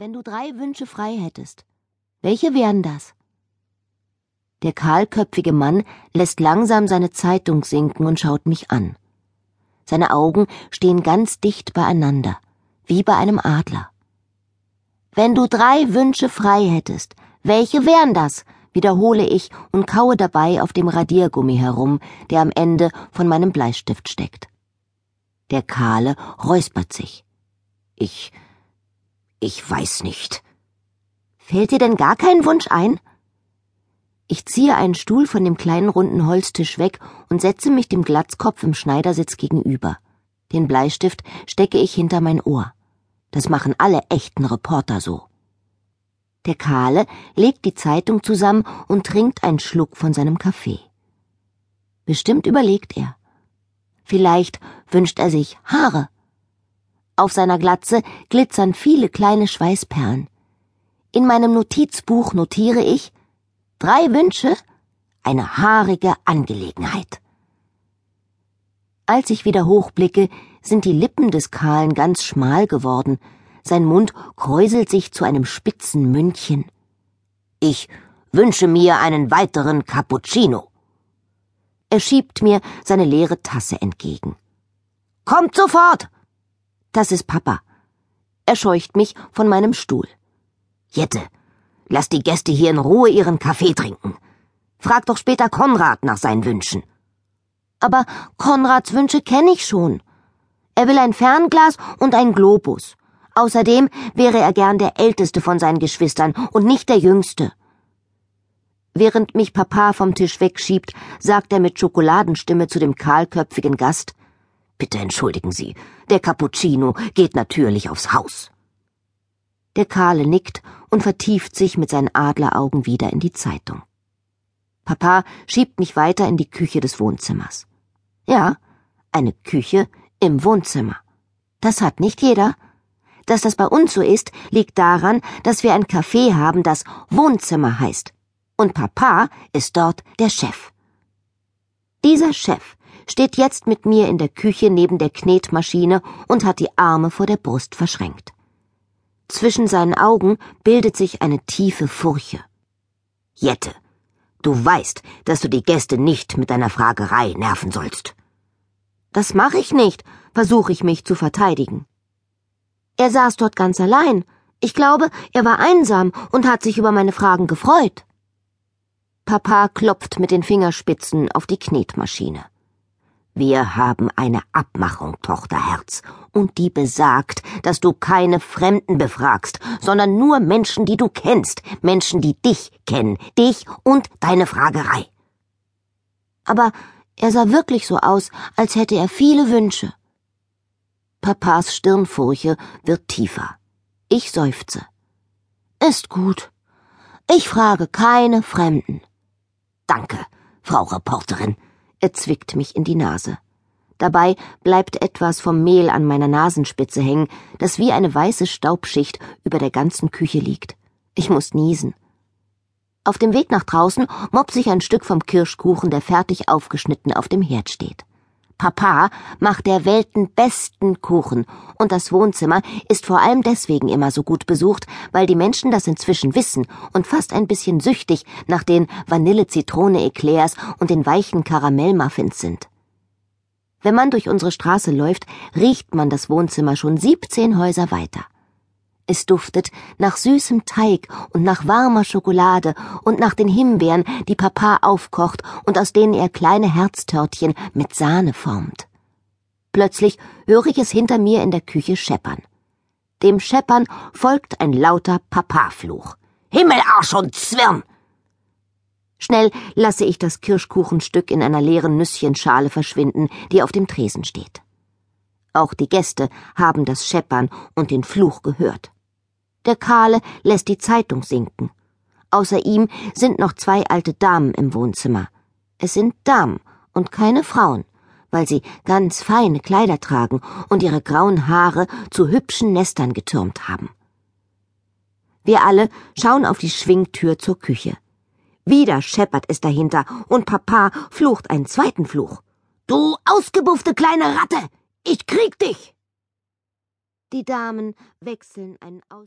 Wenn du drei Wünsche frei hättest, welche wären das? Der kahlköpfige Mann lässt langsam seine Zeitung sinken und schaut mich an. Seine Augen stehen ganz dicht beieinander, wie bei einem Adler. Wenn du drei Wünsche frei hättest, welche wären das? wiederhole ich und kaue dabei auf dem Radiergummi herum, der am Ende von meinem Bleistift steckt. Der Kahle räuspert sich. Ich ich weiß nicht. Fällt dir denn gar kein Wunsch ein? Ich ziehe einen Stuhl von dem kleinen runden Holztisch weg und setze mich dem Glatzkopf im Schneidersitz gegenüber. Den Bleistift stecke ich hinter mein Ohr. Das machen alle echten Reporter so. Der Kahle legt die Zeitung zusammen und trinkt einen Schluck von seinem Kaffee. Bestimmt überlegt er. Vielleicht wünscht er sich Haare auf seiner Glatze glitzern viele kleine Schweißperlen. In meinem Notizbuch notiere ich drei Wünsche, eine haarige Angelegenheit. Als ich wieder hochblicke, sind die Lippen des Kahlen ganz schmal geworden, sein Mund kräuselt sich zu einem spitzen Mündchen. Ich wünsche mir einen weiteren Cappuccino. Er schiebt mir seine leere Tasse entgegen. Kommt sofort! Das ist Papa. Er scheucht mich von meinem Stuhl. Jette, lass die Gäste hier in Ruhe ihren Kaffee trinken. Frag doch später Konrad nach seinen Wünschen. Aber Konrads Wünsche kenne ich schon. Er will ein Fernglas und ein Globus. Außerdem wäre er gern der älteste von seinen Geschwistern und nicht der jüngste. Während mich Papa vom Tisch wegschiebt, sagt er mit Schokoladenstimme zu dem kahlköpfigen Gast Bitte entschuldigen Sie, der Cappuccino geht natürlich aufs Haus. Der Kahle nickt und vertieft sich mit seinen Adleraugen wieder in die Zeitung. Papa schiebt mich weiter in die Küche des Wohnzimmers. Ja, eine Küche im Wohnzimmer. Das hat nicht jeder. Dass das bei uns so ist, liegt daran, dass wir ein Café haben, das Wohnzimmer heißt. Und Papa ist dort der Chef. Dieser Chef steht jetzt mit mir in der Küche neben der Knetmaschine und hat die Arme vor der Brust verschränkt. Zwischen seinen Augen bildet sich eine tiefe Furche. Jette, du weißt, dass du die Gäste nicht mit deiner Fragerei nerven sollst. Das mache ich nicht, versuche ich mich zu verteidigen. Er saß dort ganz allein. Ich glaube, er war einsam und hat sich über meine Fragen gefreut. Papa klopft mit den Fingerspitzen auf die Knetmaschine. Wir haben eine Abmachung, Tochterherz, und die besagt, dass du keine Fremden befragst, sondern nur Menschen, die du kennst, Menschen, die dich kennen, dich und deine Fragerei. Aber er sah wirklich so aus, als hätte er viele Wünsche. Papas Stirnfurche wird tiefer. Ich seufze. Ist gut. Ich frage keine Fremden. Danke, Frau Reporterin. Er zwickt mich in die Nase. Dabei bleibt etwas vom Mehl an meiner Nasenspitze hängen, das wie eine weiße Staubschicht über der ganzen Küche liegt. Ich muss niesen. Auf dem Weg nach draußen mopse ich ein Stück vom Kirschkuchen, der fertig aufgeschnitten auf dem Herd steht. Papa macht der Welten besten Kuchen, und das Wohnzimmer ist vor allem deswegen immer so gut besucht, weil die Menschen das inzwischen wissen und fast ein bisschen süchtig nach den Vanille-Zitrone-Eclairs und den weichen Karamellmuffins sind. Wenn man durch unsere Straße läuft, riecht man das Wohnzimmer schon 17 Häuser weiter. Es duftet nach süßem Teig und nach warmer Schokolade und nach den Himbeeren, die Papa aufkocht und aus denen er kleine Herztörtchen mit Sahne formt. Plötzlich höre ich es hinter mir in der Küche scheppern. Dem Scheppern folgt ein lauter Papa-Fluch. Himmelarsch und Zwirn! Schnell lasse ich das Kirschkuchenstück in einer leeren Nüsschenschale verschwinden, die auf dem Tresen steht. Auch die Gäste haben das Scheppern und den Fluch gehört. Der Kahle lässt die Zeitung sinken. Außer ihm sind noch zwei alte Damen im Wohnzimmer. Es sind Damen und keine Frauen, weil sie ganz feine Kleider tragen und ihre grauen Haare zu hübschen Nestern getürmt haben. Wir alle schauen auf die Schwingtür zur Küche. Wieder scheppert es dahinter und Papa flucht einen zweiten Fluch. Du ausgebuffte kleine Ratte! Ich krieg dich! Die Damen wechseln einen Aus